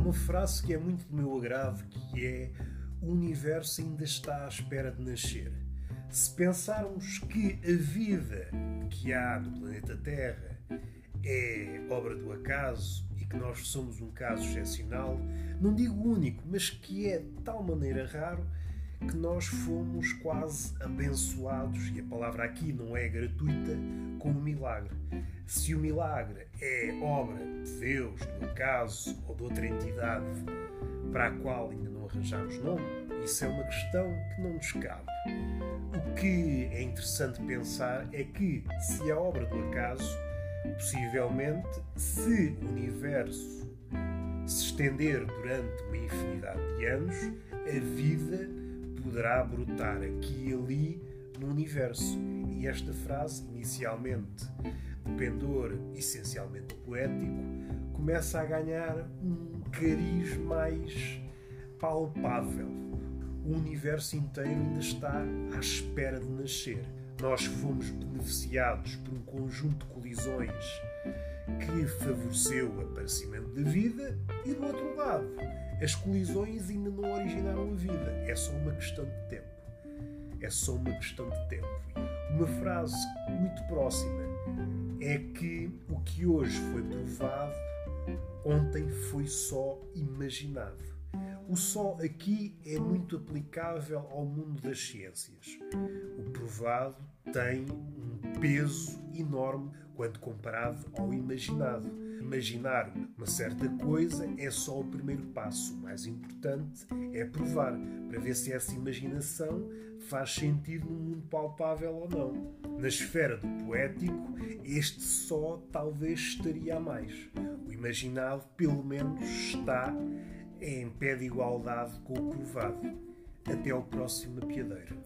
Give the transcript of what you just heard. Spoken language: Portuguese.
uma frase que é muito do meu agrado, que é o universo ainda está à espera de nascer. Se pensarmos que a vida que há no planeta Terra é obra do acaso e que nós somos um caso excepcional, não digo único, mas que é de tal maneira raro que nós fomos quase abençoados, e a palavra aqui não é gratuita, com o milagre. Se o milagre é obra de Deus, do acaso ou de outra entidade para a qual ainda não arranjamos nome, isso é uma questão que não nos cabe. O que é interessante pensar é que, se a obra do acaso, possivelmente, se o universo se estender durante uma infinidade de anos, a vida poderá brotar aqui e ali no universo. E esta frase, inicialmente de pendor essencialmente poético, começa a ganhar um cariz mais palpável. O universo inteiro ainda está à espera de nascer. Nós fomos beneficiados por um conjunto de colisões que favoreceu o aparecimento da vida, e do outro lado, as colisões ainda não originaram a vida. É só uma questão de tempo. É só uma questão de tempo. Uma frase muito próxima é que o que hoje foi provado, ontem foi só imaginado. O só aqui é muito aplicável ao mundo das ciências. O provado tem um peso enorme quando comparado ao imaginado. Imaginar uma certa coisa é só o primeiro passo. O mais importante é provar, para ver se essa imaginação faz sentido no mundo palpável ou não. Na esfera do poético, este só talvez estaria a mais. O imaginado, pelo menos, está em pé de igualdade com o provado. Até ao próximo apiadeiro.